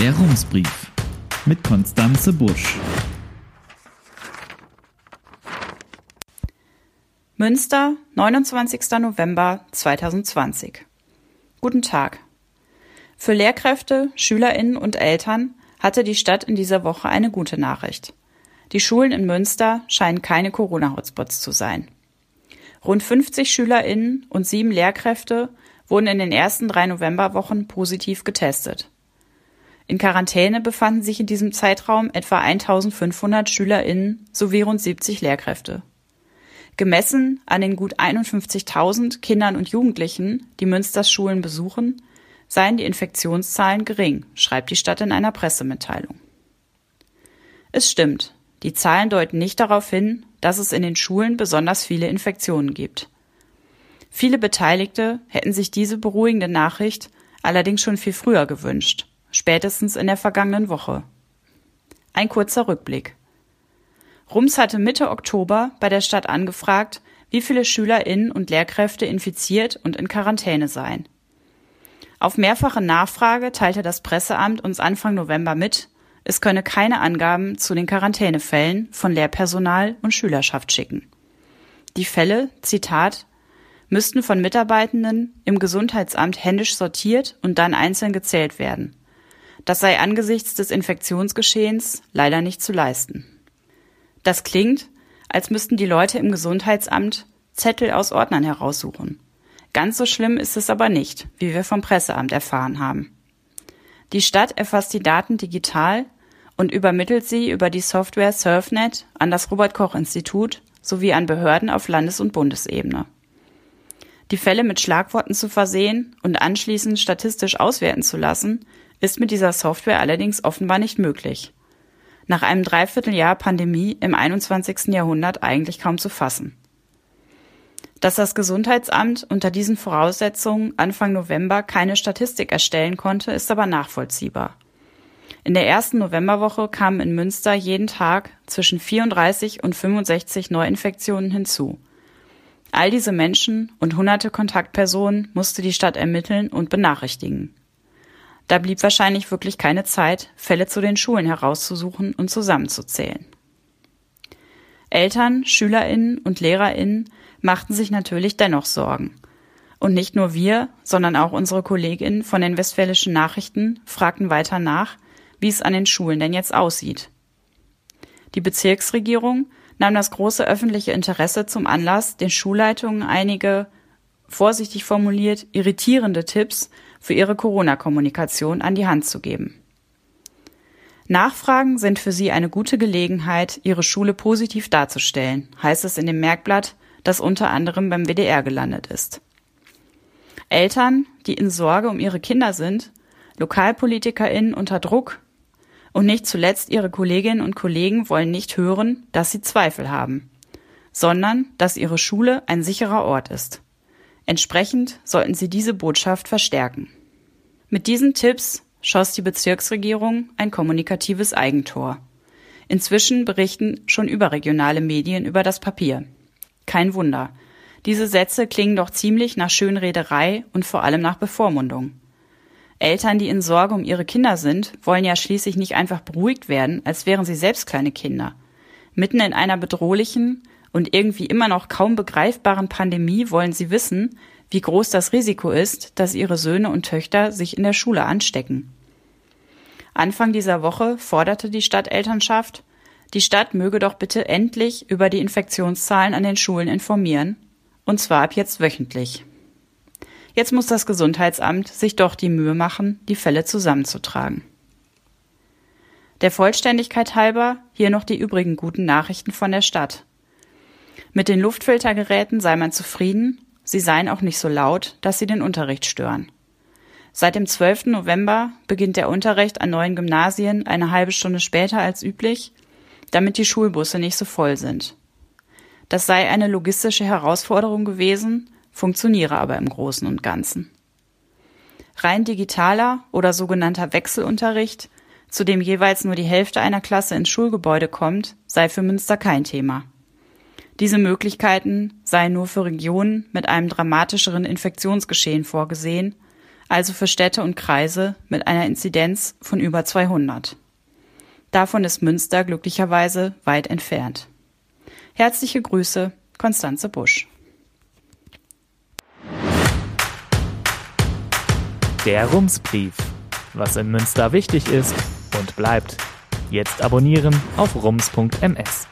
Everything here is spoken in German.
Der Rumsbrief mit Konstanze Busch. Münster, 29. November 2020. Guten Tag. Für Lehrkräfte, Schülerinnen und Eltern hatte die Stadt in dieser Woche eine gute Nachricht. Die Schulen in Münster scheinen keine Corona-Hotspots zu sein. Rund 50 Schülerinnen und sieben Lehrkräfte wurden in den ersten drei Novemberwochen positiv getestet. In Quarantäne befanden sich in diesem Zeitraum etwa 1500 Schülerinnen sowie rund 70 Lehrkräfte. Gemessen an den gut 51.000 Kindern und Jugendlichen, die Münsters Schulen besuchen, seien die Infektionszahlen gering, schreibt die Stadt in einer Pressemitteilung. Es stimmt, die Zahlen deuten nicht darauf hin, dass es in den Schulen besonders viele Infektionen gibt. Viele Beteiligte hätten sich diese beruhigende Nachricht allerdings schon viel früher gewünscht, spätestens in der vergangenen Woche. Ein kurzer Rückblick. Rums hatte Mitte Oktober bei der Stadt angefragt, wie viele SchülerInnen und Lehrkräfte infiziert und in Quarantäne seien. Auf mehrfache Nachfrage teilte das Presseamt uns Anfang November mit, es könne keine Angaben zu den Quarantänefällen von Lehrpersonal und Schülerschaft schicken. Die Fälle, Zitat, müssten von Mitarbeitenden im Gesundheitsamt händisch sortiert und dann einzeln gezählt werden. Das sei angesichts des Infektionsgeschehens leider nicht zu leisten. Das klingt, als müssten die Leute im Gesundheitsamt Zettel aus Ordnern heraussuchen. Ganz so schlimm ist es aber nicht, wie wir vom Presseamt erfahren haben. Die Stadt erfasst die Daten digital und übermittelt sie über die Software SurfNet an das Robert Koch Institut sowie an Behörden auf Landes- und Bundesebene. Die Fälle mit Schlagworten zu versehen und anschließend statistisch auswerten zu lassen, ist mit dieser Software allerdings offenbar nicht möglich nach einem Dreivierteljahr Pandemie im 21. Jahrhundert eigentlich kaum zu fassen. Dass das Gesundheitsamt unter diesen Voraussetzungen Anfang November keine Statistik erstellen konnte, ist aber nachvollziehbar. In der ersten Novemberwoche kamen in Münster jeden Tag zwischen 34 und 65 Neuinfektionen hinzu. All diese Menschen und hunderte Kontaktpersonen musste die Stadt ermitteln und benachrichtigen. Da blieb wahrscheinlich wirklich keine Zeit, Fälle zu den Schulen herauszusuchen und zusammenzuzählen. Eltern, Schülerinnen und Lehrerinnen machten sich natürlich dennoch Sorgen. Und nicht nur wir, sondern auch unsere Kolleginnen von den Westfälischen Nachrichten fragten weiter nach, wie es an den Schulen denn jetzt aussieht. Die Bezirksregierung nahm das große öffentliche Interesse zum Anlass, den Schulleitungen einige, vorsichtig formuliert, irritierende Tipps für ihre Corona-Kommunikation an die Hand zu geben. Nachfragen sind für sie eine gute Gelegenheit, ihre Schule positiv darzustellen, heißt es in dem Merkblatt, das unter anderem beim WDR gelandet ist. Eltern, die in Sorge um ihre Kinder sind, LokalpolitikerInnen unter Druck und nicht zuletzt ihre Kolleginnen und Kollegen wollen nicht hören, dass sie Zweifel haben, sondern dass ihre Schule ein sicherer Ort ist. Entsprechend sollten sie diese Botschaft verstärken. Mit diesen Tipps schoss die Bezirksregierung ein kommunikatives Eigentor. Inzwischen berichten schon überregionale Medien über das Papier. Kein Wunder. Diese Sätze klingen doch ziemlich nach Schönrederei und vor allem nach Bevormundung. Eltern, die in Sorge um ihre Kinder sind, wollen ja schließlich nicht einfach beruhigt werden, als wären sie selbst kleine Kinder. Mitten in einer bedrohlichen, und irgendwie immer noch kaum begreifbaren Pandemie wollen sie wissen, wie groß das Risiko ist, dass ihre Söhne und Töchter sich in der Schule anstecken. Anfang dieser Woche forderte die Stadtelternschaft, die Stadt möge doch bitte endlich über die Infektionszahlen an den Schulen informieren, und zwar ab jetzt wöchentlich. Jetzt muss das Gesundheitsamt sich doch die Mühe machen, die Fälle zusammenzutragen. Der Vollständigkeit halber hier noch die übrigen guten Nachrichten von der Stadt. Mit den Luftfiltergeräten sei man zufrieden, sie seien auch nicht so laut, dass sie den Unterricht stören. Seit dem 12. November beginnt der Unterricht an neuen Gymnasien eine halbe Stunde später als üblich, damit die Schulbusse nicht so voll sind. Das sei eine logistische Herausforderung gewesen, funktioniere aber im Großen und Ganzen. Rein digitaler oder sogenannter Wechselunterricht, zu dem jeweils nur die Hälfte einer Klasse ins Schulgebäude kommt, sei für Münster kein Thema. Diese Möglichkeiten seien nur für Regionen mit einem dramatischeren Infektionsgeschehen vorgesehen, also für Städte und Kreise mit einer Inzidenz von über 200. Davon ist Münster glücklicherweise weit entfernt. Herzliche Grüße, Konstanze Busch. Der Rumsbrief. Was in Münster wichtig ist und bleibt. Jetzt abonnieren auf rums.ms.